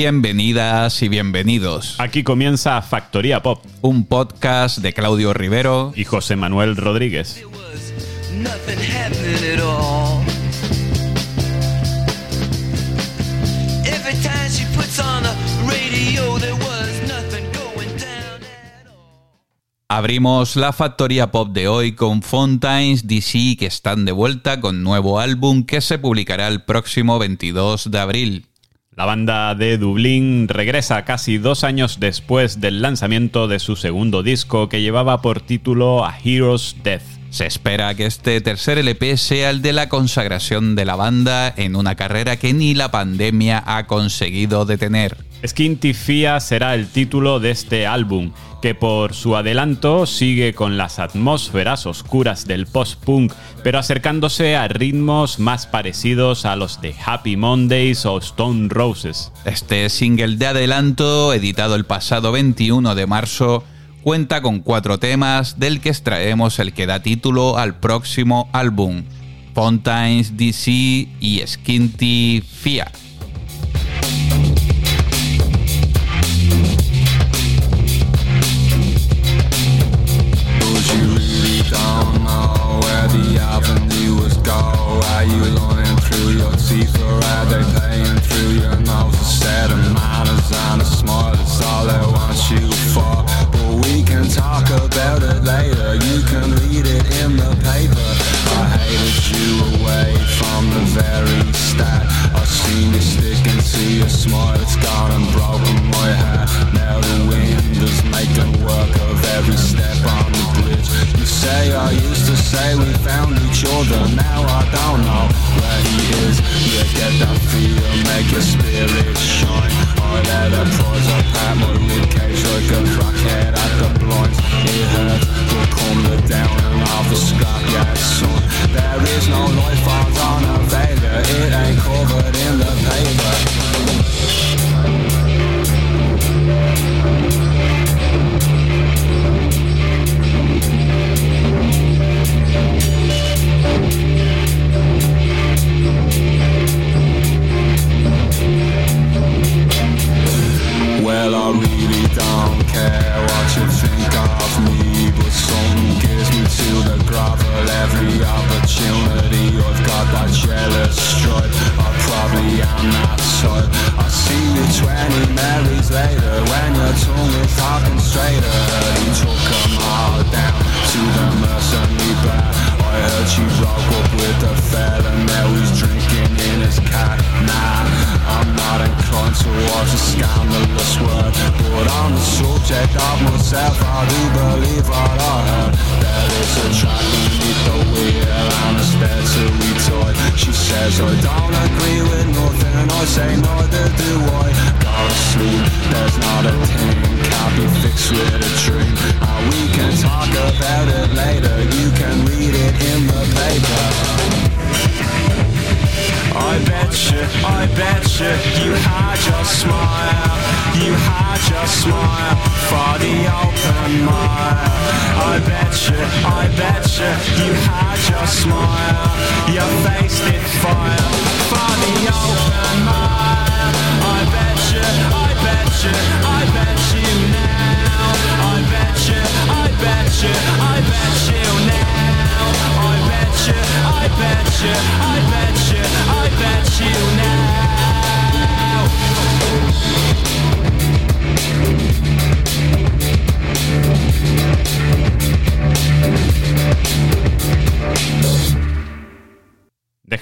Bienvenidas y bienvenidos. Aquí comienza Factoría Pop. Un podcast de Claudio Rivero y José Manuel Rodríguez. Abrimos la factoría pop de hoy con Fontaines DC que están de vuelta con nuevo álbum que se publicará el próximo 22 de abril. La banda de Dublín regresa casi dos años después del lanzamiento de su segundo disco que llevaba por título A Hero's Death. Se espera que este tercer LP sea el de la consagración de la banda en una carrera que ni la pandemia ha conseguido detener. Skinty Fia será el título de este álbum que por su adelanto sigue con las atmósferas oscuras del post-punk, pero acercándose a ritmos más parecidos a los de Happy Mondays o Stone Roses. Este single de adelanto, editado el pasado 21 de marzo, cuenta con cuatro temas del que extraemos el que da título al próximo álbum, Fontaines DC y Skinty Fia.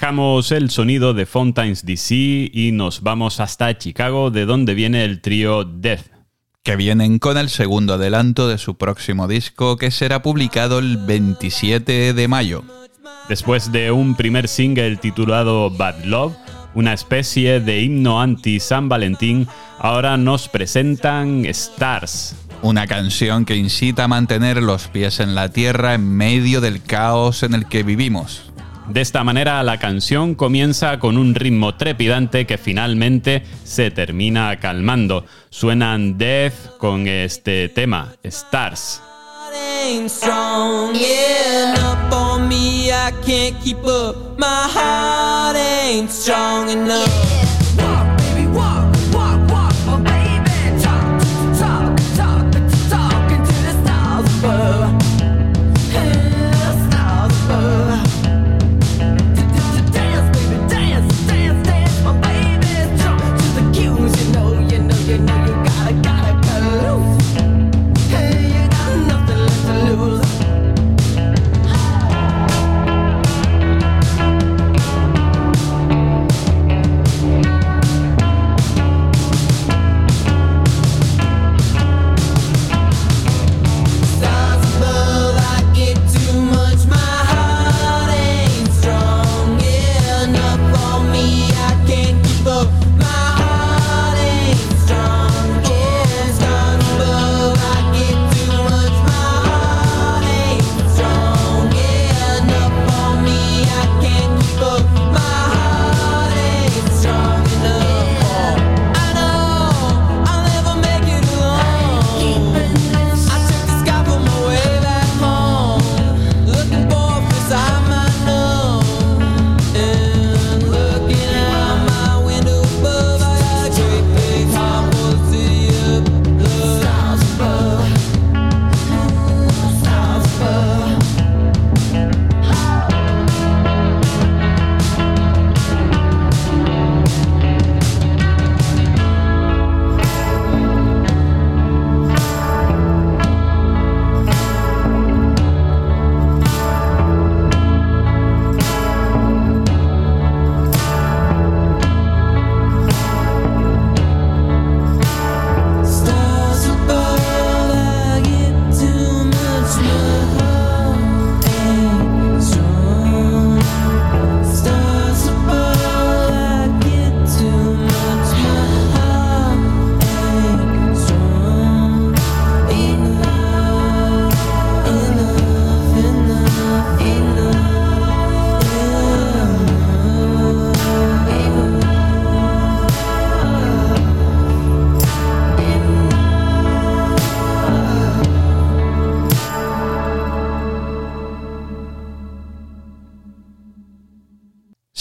Dejamos el sonido de Fontaines DC y nos vamos hasta Chicago, de donde viene el trío Death. Que vienen con el segundo adelanto de su próximo disco que será publicado el 27 de mayo. Después de un primer single titulado Bad Love, una especie de himno anti-San Valentín, ahora nos presentan Stars. Una canción que incita a mantener los pies en la tierra en medio del caos en el que vivimos. De esta manera la canción comienza con un ritmo trepidante que finalmente se termina calmando. Suenan Death con este tema, Stars.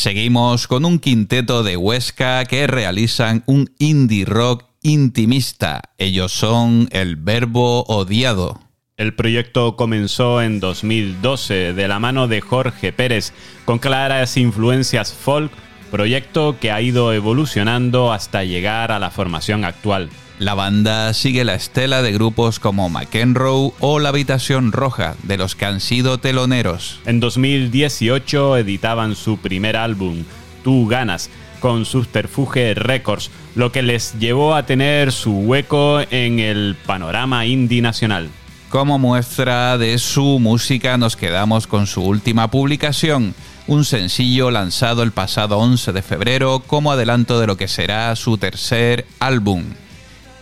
Seguimos con un quinteto de Huesca que realizan un indie rock intimista. Ellos son El Verbo Odiado. El proyecto comenzó en 2012 de la mano de Jorge Pérez, con claras influencias folk, proyecto que ha ido evolucionando hasta llegar a la formación actual. La banda sigue la estela de grupos como McEnroe o La Habitación Roja, de los que han sido teloneros. En 2018 editaban su primer álbum, Tú Ganas, con Subterfuge Records, lo que les llevó a tener su hueco en el panorama indie nacional. Como muestra de su música nos quedamos con su última publicación, un sencillo lanzado el pasado 11 de febrero como adelanto de lo que será su tercer álbum.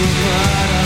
to what I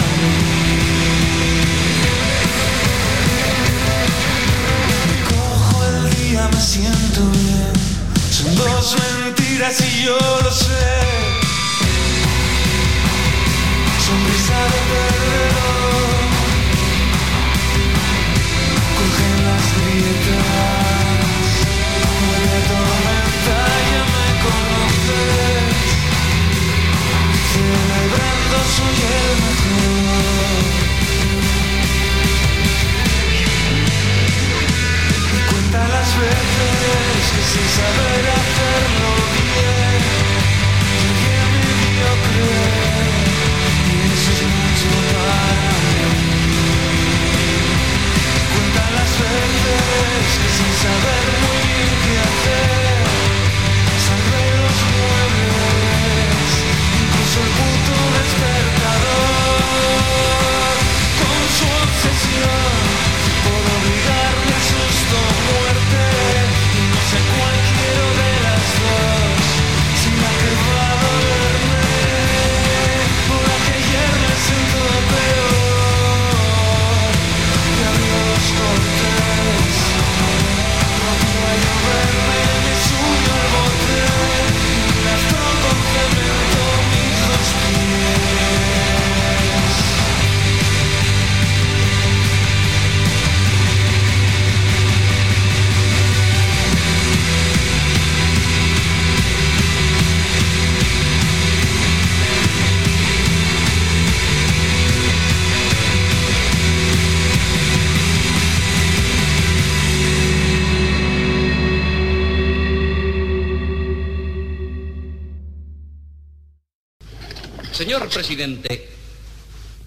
Señor presidente,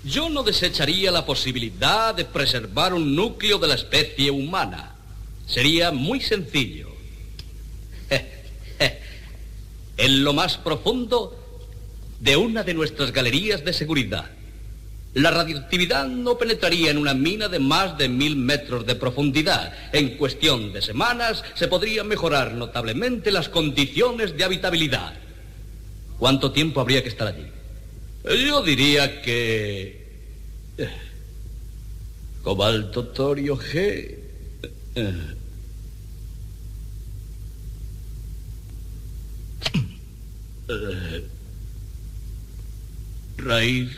yo no desecharía la posibilidad de preservar un núcleo de la especie humana. Sería muy sencillo. en lo más profundo de una de nuestras galerías de seguridad. La radioactividad no penetraría en una mina de más de mil metros de profundidad. En cuestión de semanas se podrían mejorar notablemente las condiciones de habitabilidad. ¿Cuánto tiempo habría que estar allí? Yo diría que... Eh, cobalto torio G. Eh, eh, raíz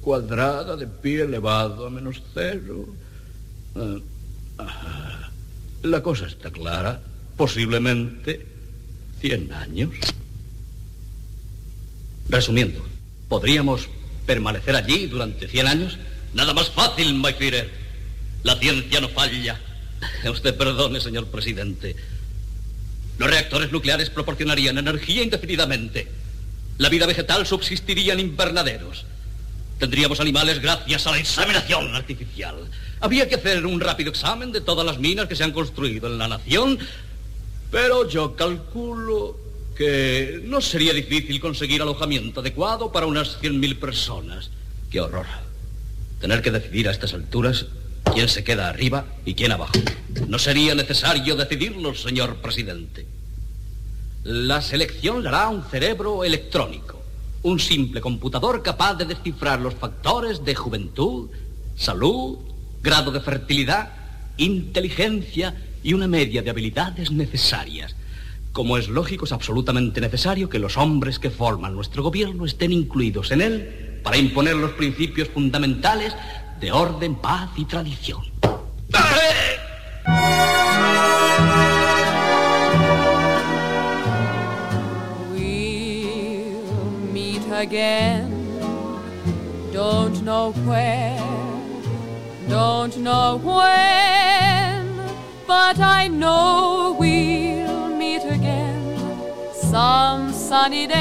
cuadrada de pi elevado a menos cero. la cosa está clara. Posiblemente 100 años. Resumiendo, ¿Podríamos permanecer allí durante 100 años? Nada más fácil, my La ciencia no falla. Usted perdone, señor presidente. Los reactores nucleares proporcionarían energía indefinidamente. La vida vegetal subsistiría en invernaderos. Tendríamos animales gracias a la inseminación artificial. Había que hacer un rápido examen de todas las minas que se han construido en la nación, pero yo calculo que no sería difícil conseguir alojamiento adecuado para unas 100.000 personas. ¡Qué horror! Tener que decidir a estas alturas quién se queda arriba y quién abajo. No sería necesario decidirlo, señor presidente. La selección la hará un cerebro electrónico, un simple computador capaz de descifrar los factores de juventud, salud, grado de fertilidad, inteligencia y una media de habilidades necesarias. Como es lógico, es absolutamente necesario que los hombres que forman nuestro gobierno estén incluidos en él para imponer los principios fundamentales de orden, paz y tradición. Again. Don't know where, don't know when, but I know again some sunny day.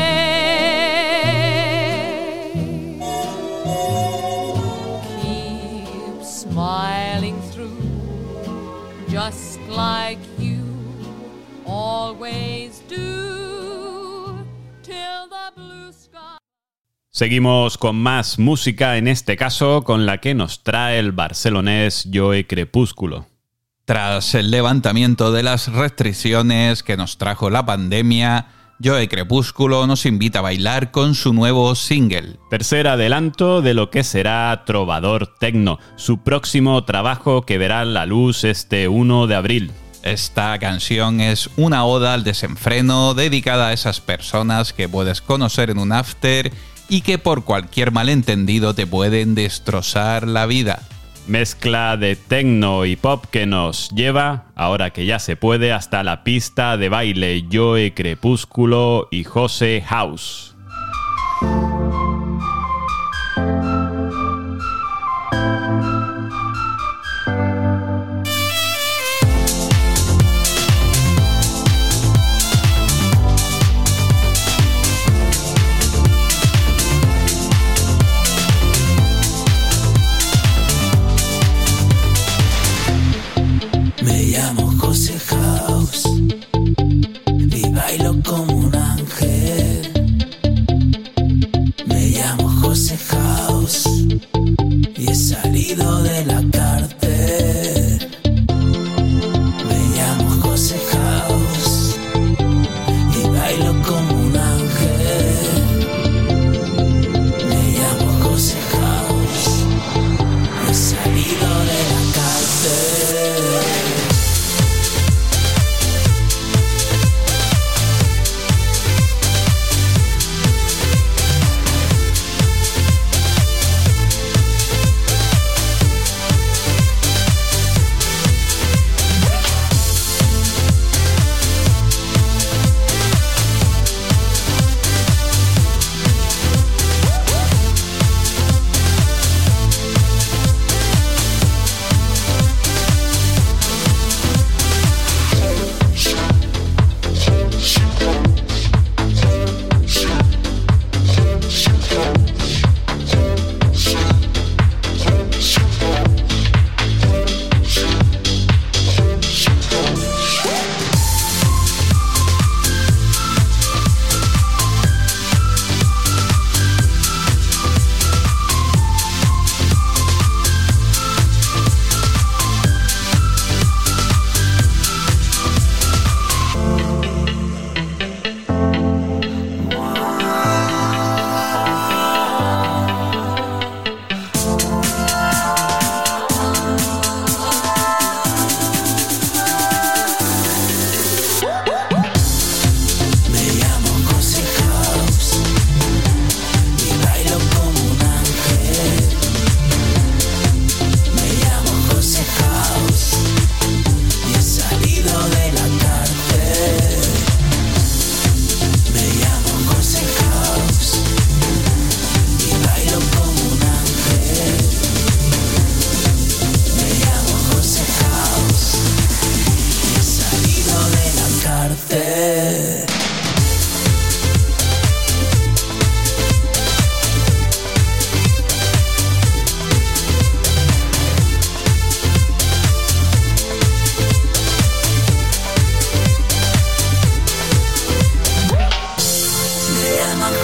Keep smiling through, just like you always do, till the blue sky. Seguimos con más música, en este caso con la que nos trae el barcelonés Joe Crepúsculo. Tras el levantamiento de las restricciones que nos trajo la pandemia, Joe Crepúsculo nos invita a bailar con su nuevo single. Tercer adelanto de lo que será Trovador Tecno, su próximo trabajo que verá la luz este 1 de abril. Esta canción es una oda al desenfreno dedicada a esas personas que puedes conocer en un after y que por cualquier malentendido te pueden destrozar la vida. Mezcla de techno y pop que nos lleva, ahora que ya se puede, hasta la pista de baile Joe Crepúsculo y José House.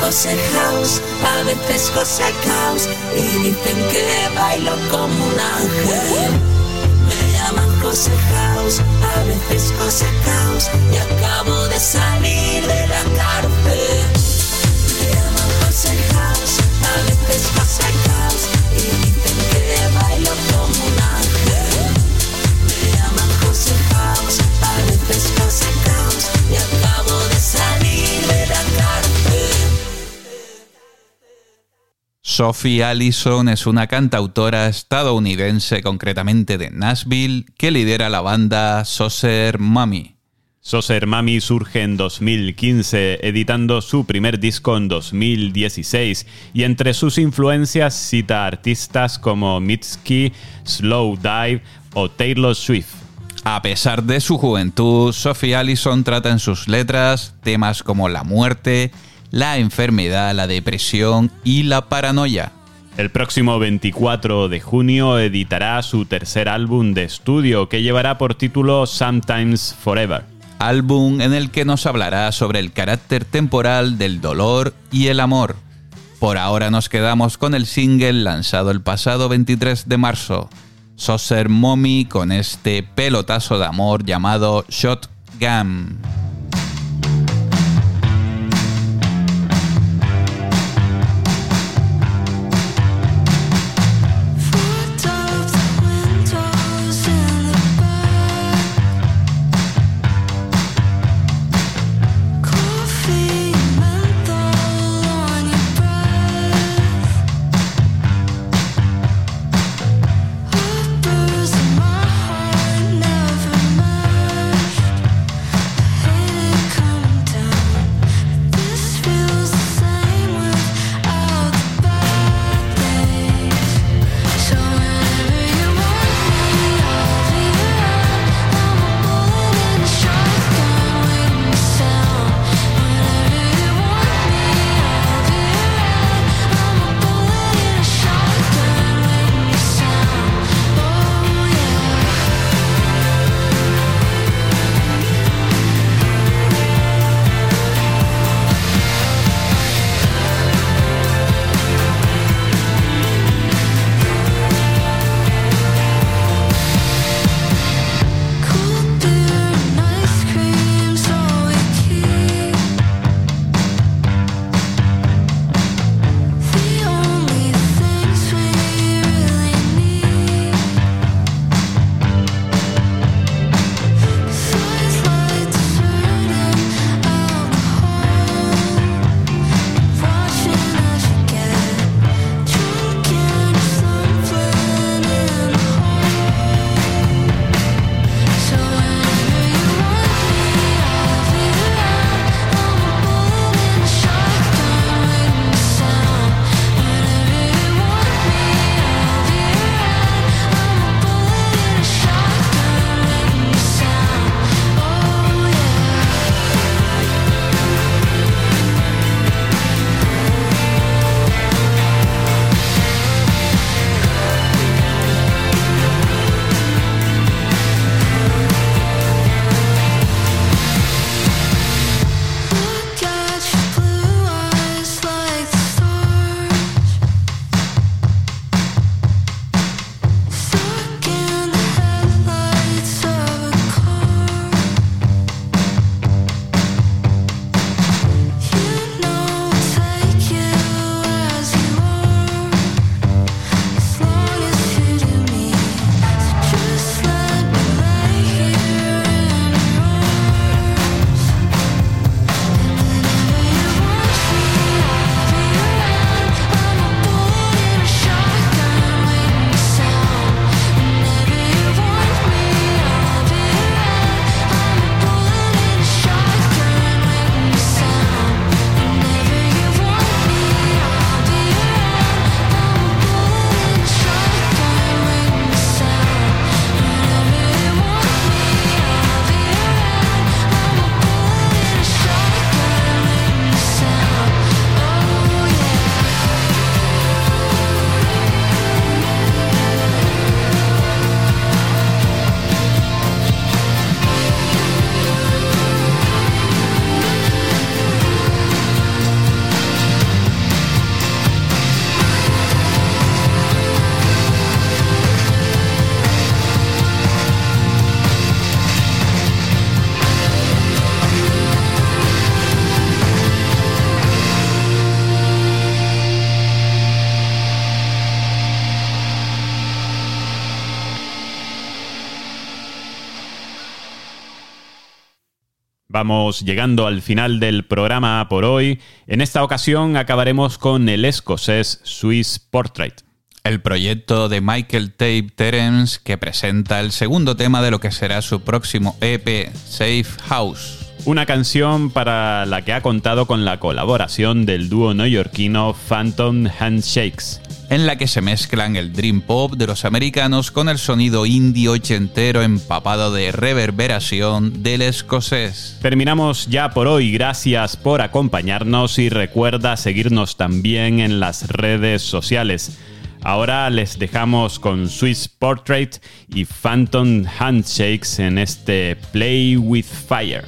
José House, a veces José House y dicen que bailo como un ángel. Me llaman José House, a veces José House y acabo de salir de la cárcel. Me llaman José House, a veces José House Sophie Allison es una cantautora estadounidense, concretamente de Nashville, que lidera la banda Saucer Mummy. Soser Mami surge en 2015, editando su primer disco en 2016, y entre sus influencias cita artistas como Mitski, Slow Dive o Taylor Swift. A pesar de su juventud, Sophie Allison trata en sus letras temas como la muerte, la enfermedad, la depresión y la paranoia. El próximo 24 de junio editará su tercer álbum de estudio que llevará por título Sometimes Forever. Álbum en el que nos hablará sobre el carácter temporal del dolor y el amor. Por ahora nos quedamos con el single lanzado el pasado 23 de marzo, Saucer Mommy con este pelotazo de amor llamado Shotgun. Vamos llegando al final del programa por hoy. En esta ocasión acabaremos con el escocés Swiss Portrait. El proyecto de Michael Tape Terence que presenta el segundo tema de lo que será su próximo EP, Safe House. Una canción para la que ha contado con la colaboración del dúo neoyorquino Phantom Handshakes. en la que se mezclan el dream pop de los americanos con el sonido indie ochentero empapado de reverberación del escocés. Terminamos ya por hoy, gracias por acompañarnos y recuerda seguirnos también en las redes sociales. Ahora les dejamos con Swiss Portrait y Phantom Handshakes en este Play with Fire.